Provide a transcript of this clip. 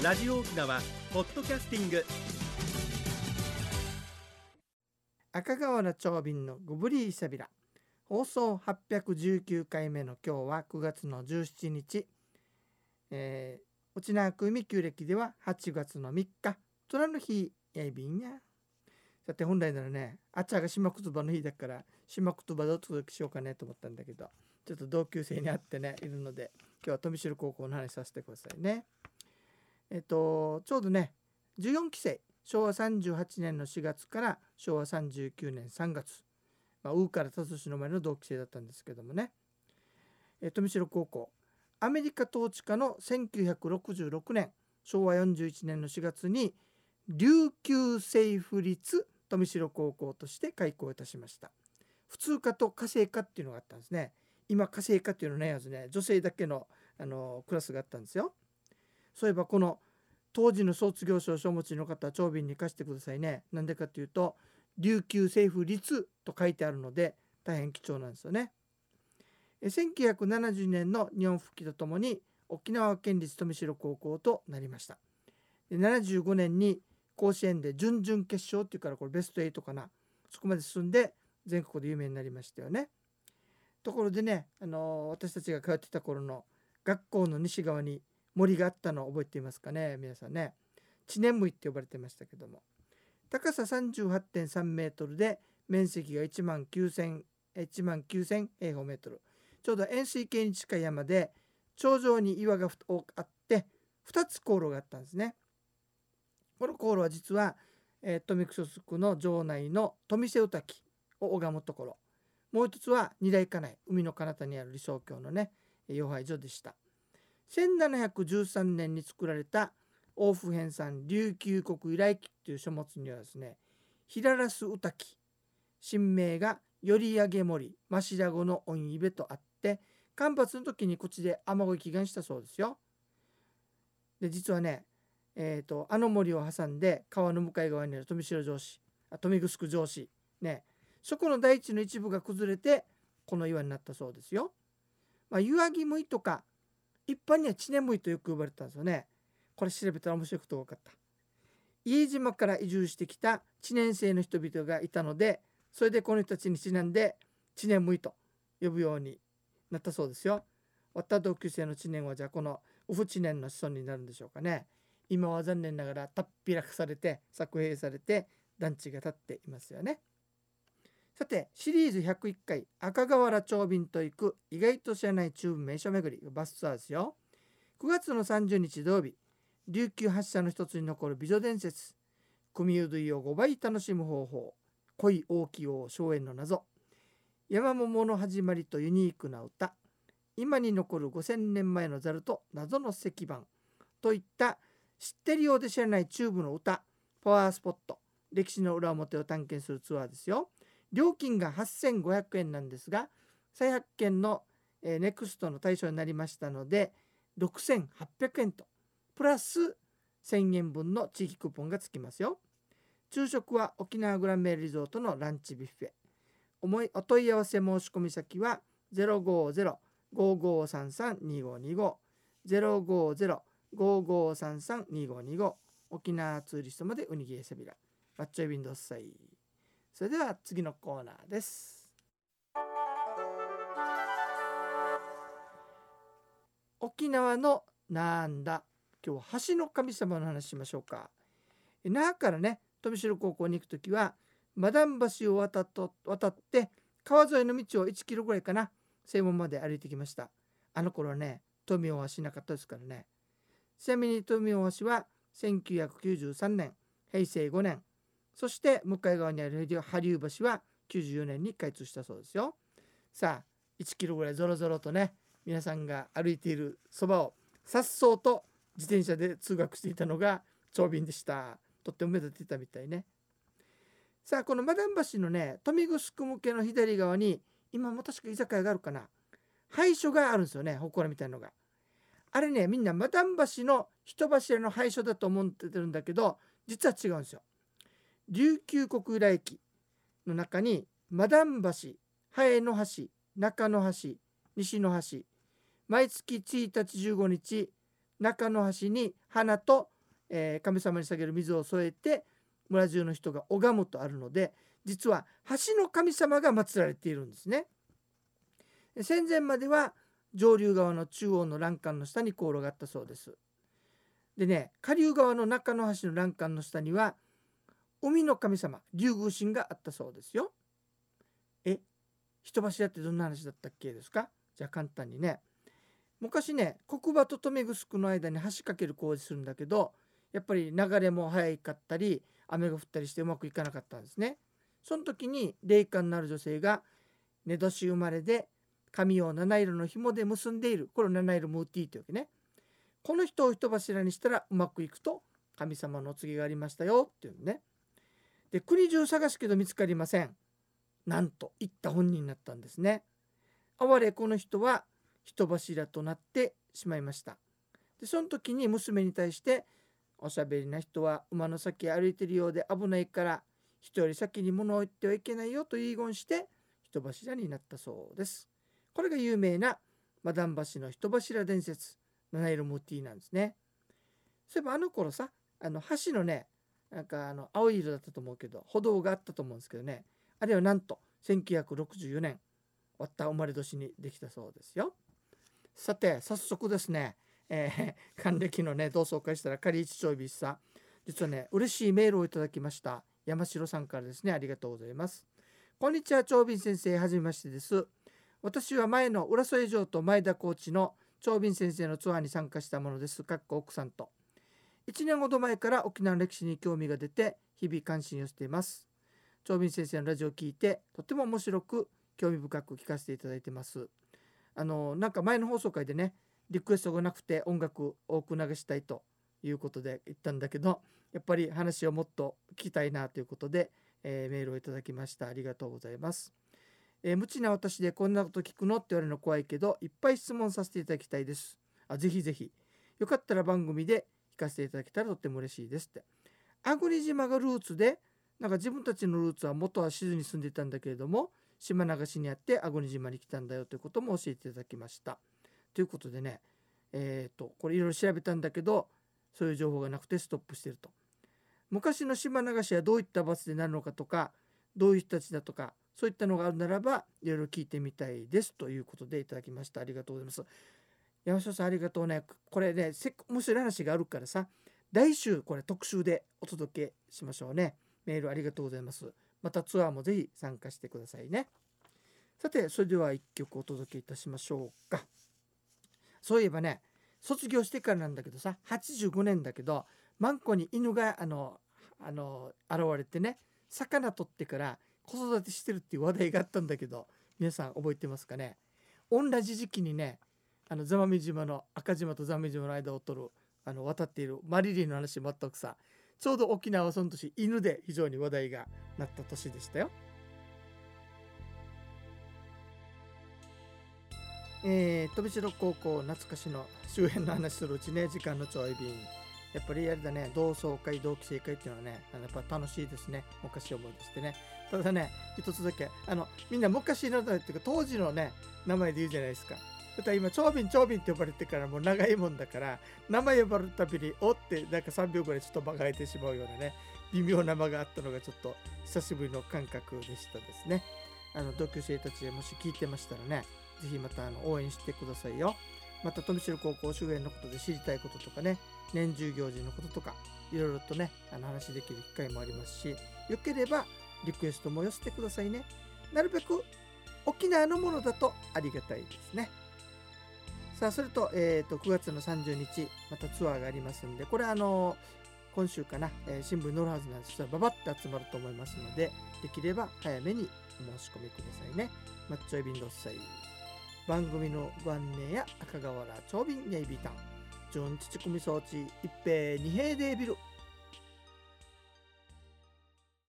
ラジオ沖縄ポッドキャスティング。赤瓦長瓶のゴブリーサビラ放送819回目の今日は9月の17日、えー、沖縄組旧暦では8月の3日。虎の日やいびんや。さて本来ならねあっちゃが島言葉の日だから島言葉でお届けしようかねと思ったんだけどちょっと同級生に会ってねいるので今日は富城高校の話させてくださいね。えっとちょうどね14期生昭和38年の4月から昭和39年3月、まあ、ウーから辰年の前の同期生だったんですけどもね、え富城高校。アメリカ統治下の1966年昭和41年の4月に琉球政府立富城高校として開校いたしました。普通科と家政科っていうのがあったんですね。今家政科っていうのないはずね女性だけのあのクラスがあったんですよ。そういえばこの当時の卒業証書持ちの方長瓶に貸してくださいね。なんでかっていうと琉球政府立と書いてあるので大変貴重なんですよね。1970年の日本復帰とともに沖縄県立富城高校となりました。75年に甲子園で準々決勝っていうからこれベスト8かな。そこまで進んで全国で有名になりましたよね。ところでね、あの私たちが通ってた頃の学校の西側に森があったのを覚えていますかね皆さんね。知念ムって呼ばれてましたけども。高さ38.3メートルで面積が1万9000万9000平方メートル。ちょうど円錐形に近い山で頂上に岩が多くあって2つ航路があったんですね。この航路は実は、えー、富久所属の城内の富瀬宇滝を拝むところ。もう一つは二大家内海の彼方にある理想郷のね妖拝所でした。1713年に作られた王府編纂琉球国由来記という書物にはですね平ラス歌記神名が頼上森真白子の御イベとあって干ばつの時にこっちで雨乞い祈願したそうですよ。で実はね、えーと、あの森を挟んで川の向かい側にある富城城市富城城市ねそこの大地の一部が崩れてこの岩になったそうですよ。まあ、湯上ぎむいとか一般には知念むいとよく呼ばれたんですよね。これ調べたら面白いことが分かった。家島から移住してきた知念生の人々がいたのでそれでこの人たちにちなんで知念むいと呼ぶようになったそうですよ。わった同級生の知念はじゃあこのウフ知念の子孫になるんでしょうかね。今は残念ながらたっぴらくされて作兵されて団地が立っていますよね。さてシリーズ101回赤瓦長瓶と行く意外と知らない中部名所巡りバスツアーですよ。9月の30日土曜日琉球発祥の一つに残る美女伝説組ゆずいを5倍楽しむ方法恋大きい王荘園の謎山桃の始まりとユニークな歌今に残る5000年前のザルと謎の石板といった知ってるようで知らないチューブの歌パワースポット歴史の裏表を探検するツアーですよ。料金が8500円なんですが再発見の、えー、ネクストの対象になりましたので6800円とプラス1000円分の地域クーポンがつきますよ。昼食は沖縄グランメールリゾートのランチビュッフェ。おいお問い合わせ申し込み先は050-5533-2525 050-5533-2525沖縄ツーリストまでウニギエサビラバッチョイビンドッサイそれでは次のコーナーです。沖縄のなんだ。今日は橋の神様の話しましょうか。那覇からね富城高校に行く時はマダン橋を渡っと渡って川沿いの道を1キロぐらいかな正門まで歩いてきました。あの頃ね富大橋なかったですからね。ちなみに富大橋は1993年平成5年そして向かい側にある羽生橋は94年に開通したそうですよ。さあ1キロぐらいぞろぞろとね皆さんが歩いているそばをさっそうと自転車で通学していたのが長瓶でした。とっても目立っていたみたいね。さあこのマダン橋のね富城向けの左側に今も確か居酒屋があるかな。廃所があるんですよね祠みたいのが。あれねみんなマダン橋の人柱の廃所だと思ってるんだけど実は違うんですよ。琉球国由来駅の中にマダン橋ハエの橋中の橋西の橋毎月1日15日中の端に花と、えー神様に下げる水を添えて村中の人が拝むとあるので実は橋の神様が祀られているんですね。戦前までは上流側の中央の欄干の下に航路があったそうです。でね下流側の中の橋の欄干の下には海の神様竜宮神があったそうですよ。え人柱ってどんな話だったっけですか？じゃあ簡単にね。昔ね国場と留め城の間に橋かける工事するんだけどやっぱり流れも早かったり雨が降ったりしてうまくいかなかったんですね。その時に霊感のある女性が寝年生まれで髪を七色の紐で結んでいる。これを七色ムーティーというわけね。この人を人柱にしたらうまくいくと神様のお告げがありましたよっていうね。で国中探すけど見つかりません。なんと言った本人になったんですね。哀れこの人は人柱となってしまいました。でその時に娘に対しておしゃべりな人は馬の先歩いてるようで危ないから人より先に物を言ってはいけないよと遺言して人柱になったそうです。これが有名なマダン橋の人柱伝説七色ムーティなんですね。そういえばあの頃さあの橋のねなんかあの青い色だったと思うけど歩道があったと思うんですけどね。あれはなんと1964年終わった生まれ年にできたそうですよ。さて早速ですね、えー、還暦のね同窓会したら仮一丁日さ実はね嬉しいメールをいただきました。山城さんからですねありがとうございます。こんにちは長瓶先生はじめましてです。私は前の浦添城と前田コーチの長瓶先生のツアーに参加したものです。かっこ奥さんと。1年ほど前から沖縄の歴史に興味が出て日々関心をしています。長瓶先生のラジオを聞いてとても面白く興味深く聞かせていただいてます。あのなんか前の放送回でねリクエストがなくて音楽多く流したいということで言ったんだけどやっぱり話をもっと聞きたいなということで、えー、メールをいただきました。ありがとうございます。えー、無知な私でこんなこと聞くのって言われるの怖いけどいっぱい質問させていただきたいです。あぜひぜひ。よかったら番組でかせていただけたらとっても嬉しいですって。粟国島がルーツでなんか自分たちのルーツは元は静に住んでいたんだけれども島流しにあって粟国島に来たんだよということも教えていただきました。ということでねえっ、ー、とこれいろいろ調べたんだけどそういう情報がなくてストップしてると。昔の島流しはどういった罰でなるのかとかどういう人たちだとかそういったのがあるならばいろいろ聞いてみたいですということでいただきました。ありがとうございます。山下さんありがとうね。これね面白い話があるからさ来週これ特集でお届けしましょうね。メールありがとうございます。またツアーもぜひ参加してくださいね。さてそれでは1曲お届けいたしましょうか。そういえばね卒業してからなんだけどさ85年だけどマンコに犬があのあの現れてね魚取ってから子育てしてるっていう話題があったんだけど皆さん覚えてますかね？同じ時期にねあの座間味島の赤島と座間味島の間を取るあの渡っているマリリンの話全くさちょうど沖縄はその年犬で非常に話題がなった年でしたよ。えー、飛び城高校懐かしの周辺の話するうちね時間のちょい便。やっぱりあれだね同窓会同期生会っていうのはねやっぱ楽しいですね。昔思い出してね。ただね一つだけあのみんな昔のっていうか当時のね名前で言うじゃないですか。だから今長瓶長瓶って呼ばれてからもう長いもんだから名前呼ばれるたびにおってなんか3秒ぐらいちょっと馬鹿えてしまうようなね微妙な間があったのがちょっと久しぶりの感覚でしたですね。あの同級生たちもし聞いてましたらね是非またあの応援してくださいよ。また富城高校周辺のことで知りたいこととかね年中行事のこととかいろいろとねあの話できる機会もありますしよければリクエストも寄せてくださいね。なるべく沖縄のものだとありがたいですね。さあそれと,、えーと、9月の30日またツアーがありますんでこれあの今週かな、えー、新聞に載るはずなんですがババッと集まると思いますのでできれば早めにお申し込みくださいね。マッチョエビンドッサイ番組のご案内や赤瓦長瓶ネイビータン。純土組装置一平二平デービル。